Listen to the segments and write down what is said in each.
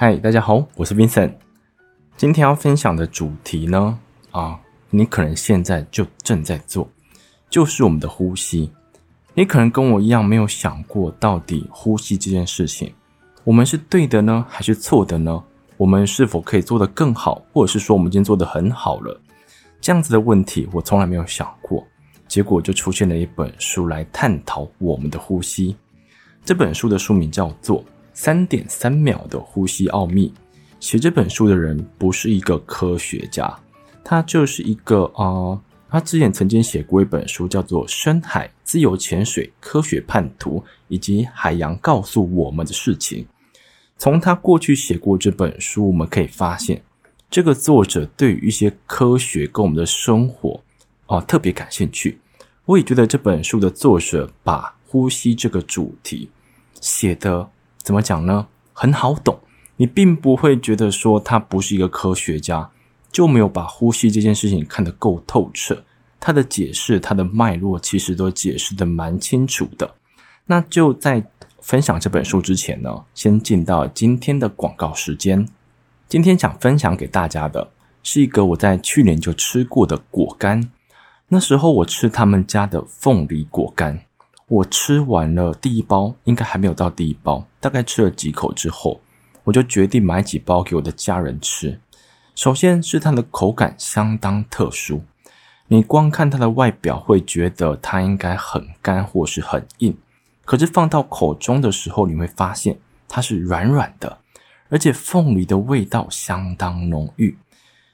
嗨，大家好，我是 Vincent。今天要分享的主题呢，啊，你可能现在就正在做，就是我们的呼吸。你可能跟我一样没有想过，到底呼吸这件事情，我们是对的呢，还是错的呢？我们是否可以做得更好，或者是说我们已经做得很好了？这样子的问题，我从来没有想过。结果就出现了一本书来探讨我们的呼吸。这本书的书名叫做。三点三秒的呼吸奥秘。写这本书的人不是一个科学家，他就是一个啊、他之前曾经写过一本书，叫做《深海自由潜水科学叛徒》，以及海洋告诉我们的事情。从他过去写过这本书，我们可以发现，这个作者对于一些科学跟我们的生活啊、特别感兴趣。我也觉得这本书的作者把呼吸这个主题写得。怎么讲呢？很好懂，你并不会觉得说他不是一个科学家，就没有把呼吸这件事情看得够透彻。他的解释，他的脉络，其实都解释得蛮清楚的。那就在分享这本书之前呢，先进到今天的广告时间。今天想分享给大家的是一个我在去年就吃过的果干，那时候我吃他们家的凤梨果干。我吃完了第一包，应该还没有到第一包，大概吃了几口之后，我就决定买几包给我的家人吃。首先是它的口感相当特殊，你光看它的外表会觉得它应该很干或是很硬，可是放到口中的时候，你会发现它是软软的，而且凤梨的味道相当浓郁。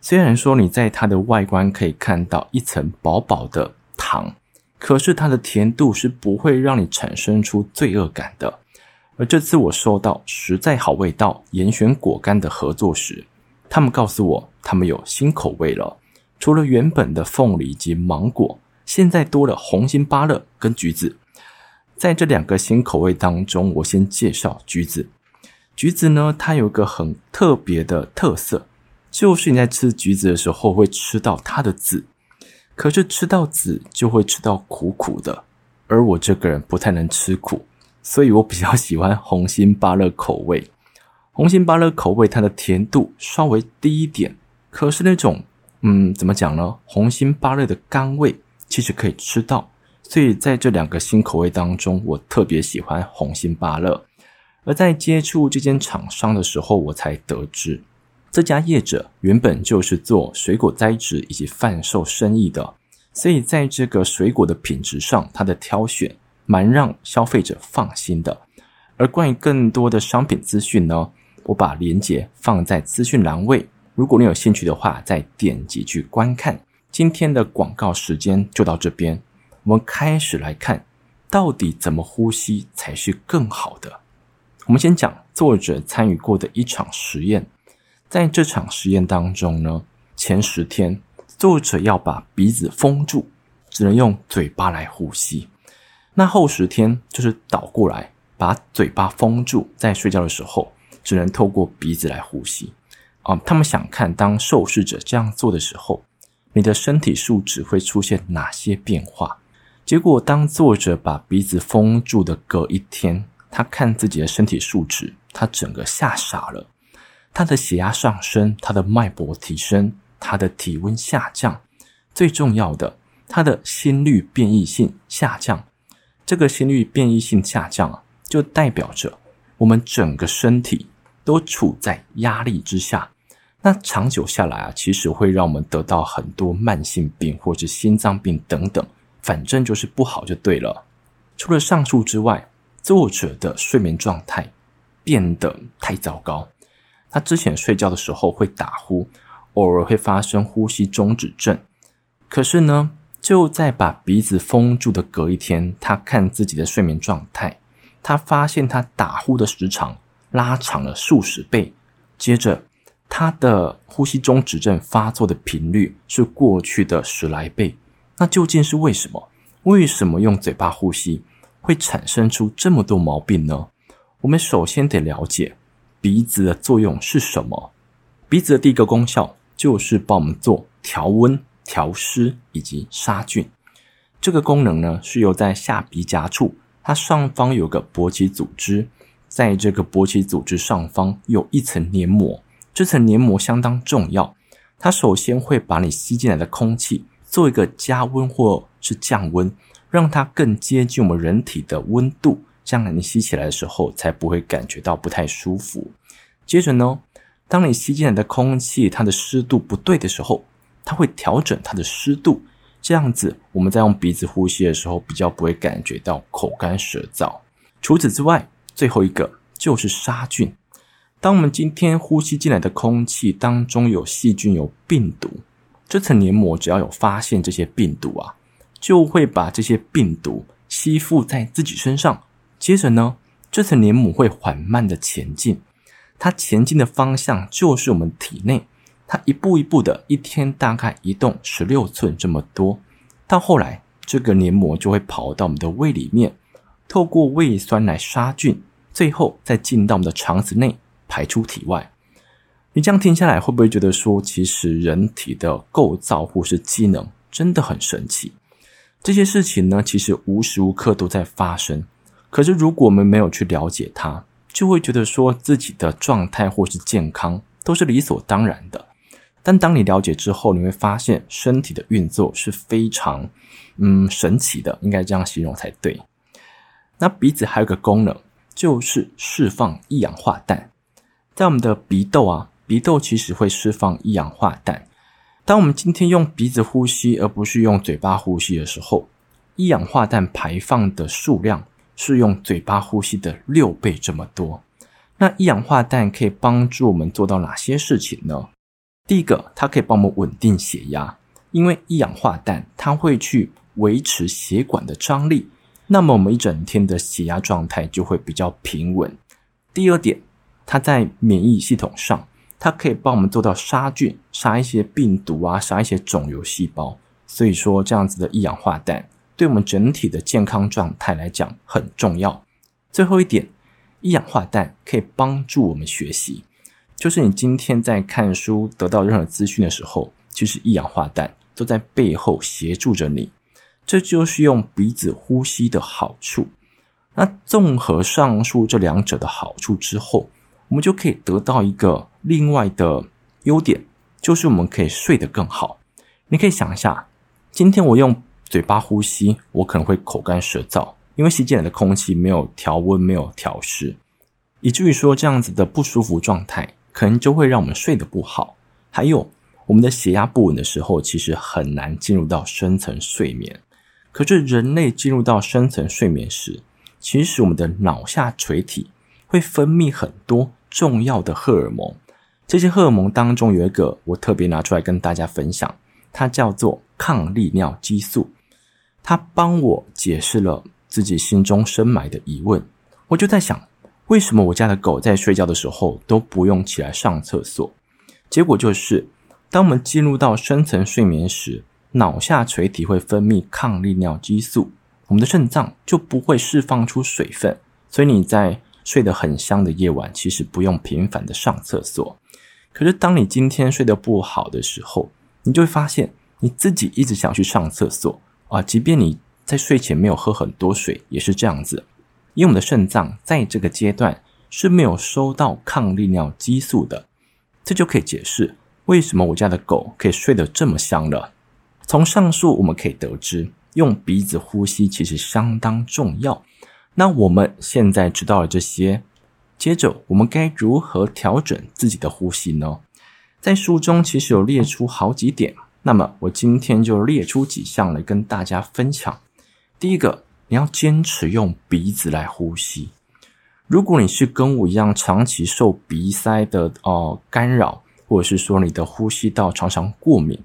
虽然说你在它的外观可以看到一层薄薄的糖。可是它的甜度是不会让你产生出罪恶感的。而这次我收到实在好味道严选果干的合作时，他们告诉我他们有新口味了，除了原本的凤梨及芒果，现在多了红心芭乐跟橘子。在这两个新口味当中，我先介绍橘子。橘子呢，它有个很特别的特色，就是你在吃橘子的时候会吃到它的籽。可是吃到籽就会吃到苦苦的，而我这个人不太能吃苦，所以我比较喜欢红心芭乐口味。红心芭乐口味它的甜度稍微低一点，可是那种嗯，怎么讲呢？红心芭乐的甘味其实可以吃到，所以在这两个新口味当中，我特别喜欢红心芭乐。而在接触这间厂商的时候，我才得知。这家业者原本就是做水果栽植以及贩售生意的，所以在这个水果的品质上，它的挑选蛮让消费者放心的。而关于更多的商品资讯呢，我把链接放在资讯栏位，如果你有兴趣的话，再点击去观看。今天的广告时间就到这边，我们开始来看，到底怎么呼吸才是更好的。我们先讲作者参与过的一场实验。在这场实验当中呢，前十天作者要把鼻子封住，只能用嘴巴来呼吸。那后十天就是倒过来，把嘴巴封住，在睡觉的时候只能透过鼻子来呼吸。啊、他们想看当受试者这样做的时候，你的身体素质会出现哪些变化？结果当作者把鼻子封住的隔一天，他看自己的身体素质，他整个吓傻了。他的血压上升，他的脉搏提升，他的体温下降，最重要的，他的心率变异性下降。这个心率变异性下降啊，就代表着我们整个身体都处在压力之下。那长久下来啊，其实会让我们得到很多慢性病或者心脏病等等，反正就是不好就对了。除了上述之外，作者的睡眠状态变得太糟糕。他之前睡觉的时候会打呼，偶尔会发生呼吸中止症。可是呢，就在把鼻子封住的隔一天，他看自己的睡眠状态，他发现他打呼的时长拉长了数十倍。接着，他的呼吸中止症发作的频率是过去的十来倍。那究竟是为什么？为什么用嘴巴呼吸会产生出这么多毛病呢？我们首先得了解。鼻子的作用是什么？鼻子的第一个功效就是帮我们做调温、调湿以及杀菌。这个功能呢，是由在下鼻夹处，它上方有个勃起组织，在这个勃起组织上方有一层黏膜，这层黏膜相当重要。它首先会把你吸进来的空气做一个加温或是降温，让它更接近我们人体的温度，这样你吸起来的时候才不会感觉到不太舒服。接着呢，当你吸进来的空气它的湿度不对的时候，它会调整它的湿度，这样子我们在用鼻子呼吸的时候比较不会感觉到口干舌燥。除此之外，最后一个就是杀菌。当我们今天呼吸进来的空气当中有细菌、有病毒，这层黏膜只要有发现这些病毒啊，就会把这些病毒吸附在自己身上。接着呢，这层黏膜会缓慢的前进，它前进的方向就是我们体内，它一步一步的，一天大概移动十六寸这么多。到后来，这个黏膜就会跑到我们的胃里面，透过胃酸来杀菌，最后再进到我们的肠子内。排出体外，你这样听下来，会不会觉得说，其实人体的构造或是机能真的很神奇？这些事情呢，其实无时无刻都在发生。可是如果我们没有去了解它，就会觉得说自己的状态或是健康都是理所当然的。但当你了解之后，你会发现身体的运作是非常嗯神奇的，应该这样形容才对。那鼻子还有个功能，就是释放一氧化氮。在我们的鼻窦啊，鼻窦其实会释放一氧化氮。当我们今天用鼻子呼吸，而不是用嘴巴呼吸的时候，一氧化氮排放的数量是用嘴巴呼吸的六倍这么多。那一氧化氮可以帮助我们做到哪些事情呢？第一个，它可以帮我们稳定血压，因为一氧化氮它会去维持血管的张力，那么我们一整天的血压状态就会比较平稳。第二点。它在免疫系统上，它可以帮我们做到杀菌，杀一些病毒啊，杀一些肿瘤细胞。所以说，这样子的一氧化氮对我们整体的健康状态来讲很重要。最后一点，一氧化氮可以帮助我们学习，就是你今天在看书得到任何资讯的时候，其实一氧化氮都在背后协助着你。这就是用鼻子呼吸的好处。那综合上述这两者的好处之后，我们就可以得到一个另外的优点，就是我们可以睡得更好。你可以想一下，今天我用嘴巴呼吸，我可能会口干舌燥，因为吸进来的空气没有调温、没有调湿，以至于说这样子的不舒服状态，可能就会让我们睡得不好。还有，我们的血压不稳的时候，其实很难进入到深层睡眠。可是人类进入到深层睡眠时，其实我们的脑下垂体会分泌很多。重要的荷尔蒙，这些荷尔蒙当中有一个我特别拿出来跟大家分享，它叫做抗利尿激素。他帮我解释了自己心中深埋的疑问。我就在想，为什么我家的狗在睡觉的时候都不用起来上厕所？结果就是，当我们进入到深层睡眠时，脑下垂体会分泌抗利尿激素，我们的肾脏就不会释放出水分，所以你在。睡得很香的夜晚，其实不用频繁的上厕所。可是，当你今天睡得不好的时候，你就会发现你自己一直想去上厕所啊。即便你在睡前没有喝很多水，也是这样子。因为我们的肾脏在这个阶段是没有收到抗利尿激素的，这就可以解释为什么我家的狗可以睡得这么香了。从上述我们可以得知，用鼻子呼吸其实相当重要。那我们现在知道了这些，接着我们该如何调整自己的呼吸呢？在书中其实有列出好几点，那么我今天就列出几项来跟大家分享。第一个，你要坚持用鼻子来呼吸。如果你是跟我一样长期受鼻塞的哦、呃、干扰，或者是说你的呼吸道常常过敏，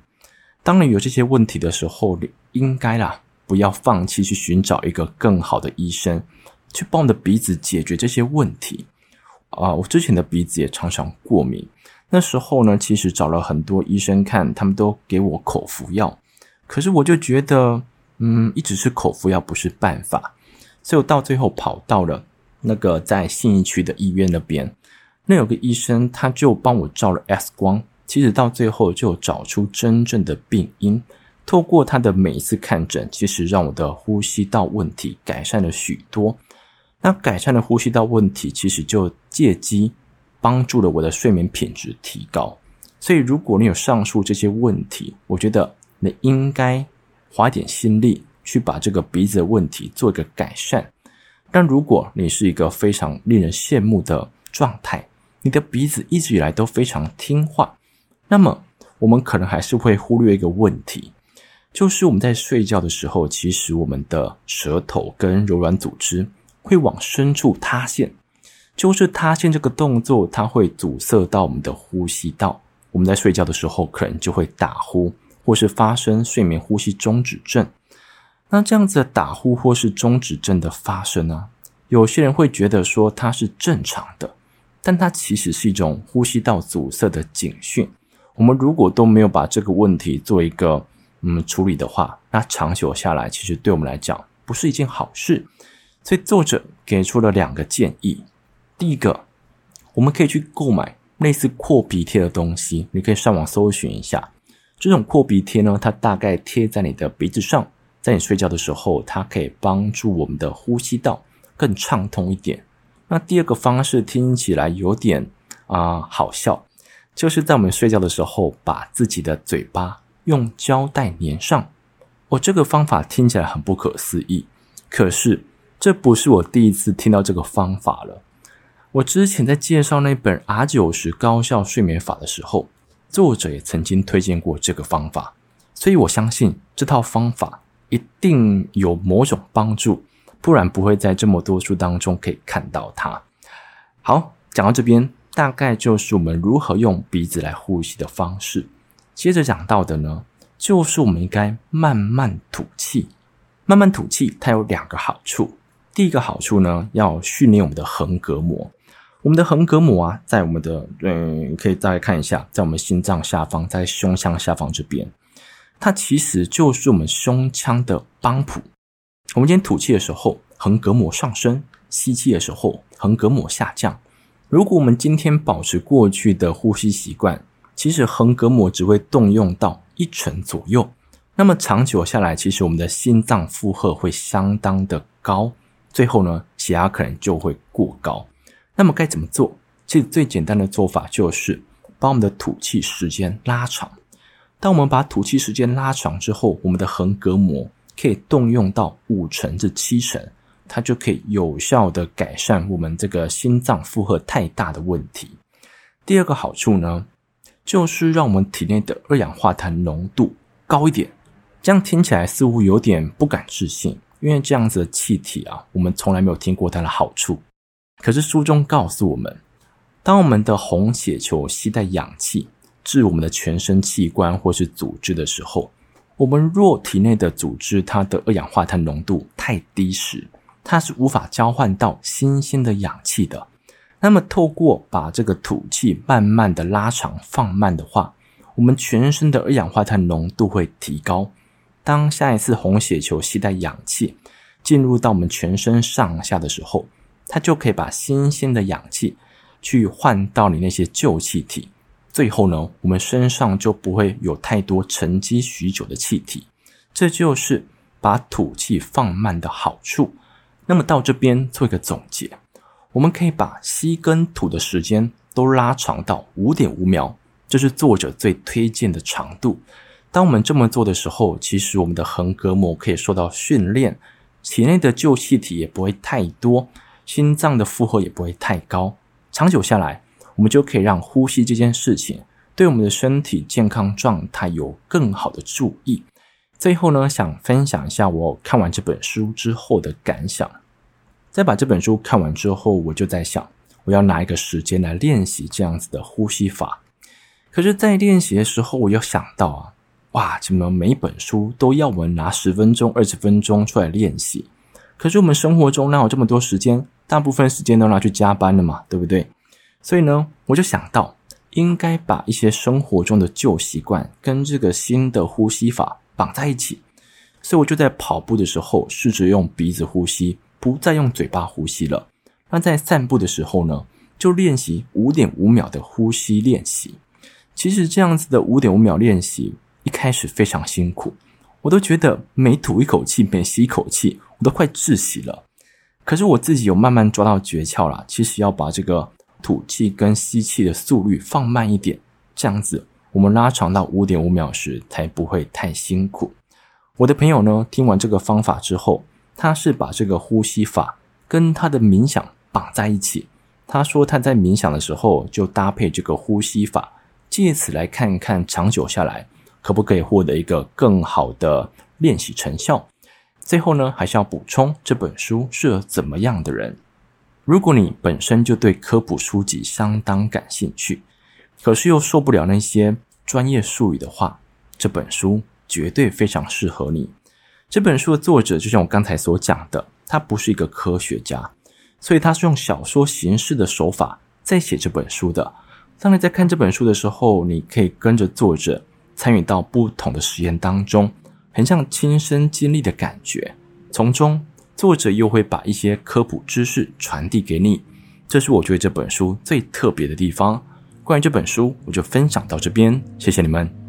当你有这些问题的时候，你应该啦，不要放弃去寻找一个更好的医生。去帮你的鼻子解决这些问题啊！我之前的鼻子也常常过敏，那时候呢，其实找了很多医生看，他们都给我口服药，可是我就觉得，嗯，一直吃口服药不是办法，所以我到最后跑到了那个在信义区的医院那边，那有个医生他就帮我照了 X 光，其实到最后就找出真正的病因。透过他的每一次看诊，其实让我的呼吸道问题改善了许多。那改善了呼吸道问题，其实就借机帮助了我的睡眠品质提高。所以，如果你有上述这些问题，我觉得你应该花点心力去把这个鼻子的问题做一个改善。但如果你是一个非常令人羡慕的状态，你的鼻子一直以来都非常听话，那么我们可能还是会忽略一个问题，就是我们在睡觉的时候，其实我们的舌头跟柔软组织会往深处塌陷，就是塌陷这个动作，它会阻塞到我们的呼吸道。我们在睡觉的时候，可能就会打呼，或是发生睡眠呼吸中止症。那这样子的打呼或是中止症的发生呢，有些人会觉得说它是正常的，但它其实是一种呼吸道阻塞的警讯。我们如果都没有把这个问题做一个嗯处理的话，那长久下来，其实对我们来讲不是一件好事。所以作者给出了两个建议：第一个，我们可以去购买。类似扩鼻贴的东西，你可以上网搜寻一下。这种扩鼻贴呢，它大概贴在你的鼻子上，在你睡觉的时候，它可以帮助我们的呼吸道更畅通一点。那第二个方式听起来有点啊、好笑，就是在我们睡觉的时候，把自己的嘴巴用胶带粘上。哦，这个方法听起来很不可思议，可是这不是我第一次听到这个方法了。我之前在介绍那本 R90 高效睡眠法的时候，作者也曾经推荐过这个方法，所以我相信这套方法一定有某种帮助，不然不会在这么多书当中可以看到它。好，讲到这边，大概就是我们如何用鼻子来呼吸的方式。接着讲到的呢，就是我们应该慢慢吐气。慢慢吐气，它有两个好处。第一个好处呢，要训练我们的横膈膜。我们的横膈膜啊，在我们的嗯，可以大概看一下，在我们心脏下方，在胸腔下方这边，它其实就是我们胸腔的帮浦。我们今天吐气的时候，横膈膜上升；吸气的时候，横膈膜下降。如果我们今天保持过去的呼吸习惯，其实横膈膜只会动用到一成左右。那么长久下来，其实我们的心脏负荷会相当的高，最后呢，血压可能就会过高。那么该怎么做？其实最简单的做法就是把我们的吐气时间拉长。当我们把吐气时间拉长之后，我们的横膈膜可以动用到五成至七成，它就可以有效的改善我们这个心脏负荷太大的问题。第二个好处呢，就是让我们体内的二氧化碳浓度高一点。这样听起来似乎有点不敢置信，因为这样子的气体啊，我们从来没有听过它的好处。可是书中告诉我们，当我们的红血球携带氧气至我们的全身器官或是组织的时候，我们若体内的组织它的二氧化碳浓度太低时，它是无法交换到新鲜的氧气的。那么，透过把这个吐气慢慢的拉长放慢的话，我们全身的二氧化碳浓度会提高。当下一次红血球携带氧气进入到我们全身上下的时候，它就可以把新鲜的氧气去换到你那些旧气体，最后呢，我们身上就不会有太多沉积许久的气体。这就是把吐气放慢的好处。那么到这边做一个总结，我们可以把吸跟吐的时间都拉长到五点五秒，这是作者最推荐的长度。当我们这么做的时候，其实我们的横膈膜可以受到训练，体内的旧气体也不会太多。心脏的负荷也不会太高，长久下来，我们就可以让呼吸这件事情对我们的身体健康状态有更好的注意。最后呢，想分享一下我看完这本书之后的感想。在把这本书看完之后，我就在想，我要拿一个时间来练习这样子的呼吸法。可是，在练习的时候，我又想到啊，哇，怎么每一本书都要我们拿十分钟、二十分钟出来练习？可是我们生活中哪有这么多时间？大部分时间都拿去加班了嘛，对不对？所以呢，我就想到应该把一些生活中的旧习惯跟这个新的呼吸法绑在一起。所以我就在跑步的时候试着用鼻子呼吸，不再用嘴巴呼吸了。那在散步的时候呢，就练习五点五秒的呼吸练习。其实这样子的五点五秒练习一开始非常辛苦，我都觉得每吐一口气，每吸一口气，我都快窒息了。可是我自己有慢慢抓到诀窍啦，其实要把这个吐气跟吸气的速率放慢一点，这样子我们拉长到五点五秒时才不会太辛苦。我的朋友呢，听完这个方法之后，他是把这个呼吸法跟他的冥想绑在一起。他说他在冥想的时候就搭配这个呼吸法，借此来看看长久下来可不可以获得一个更好的练习成效。最后呢，还是要补充这本书适合怎么样的人？如果你本身就对科普书籍相当感兴趣，可是又受不了那些专业术语的话，这本书绝对非常适合你。这本书的作者就像我刚才所讲的，他不是一个科学家，所以他是用小说形式的手法在写这本书的。当你在看这本书的时候，你可以跟着作者参与到不同的实验当中。很像亲身经历的感觉，从中作者又会把一些科普知识传递给你，这是我觉得这本书最特别的地方。关于这本书，我就分享到这边，谢谢你们。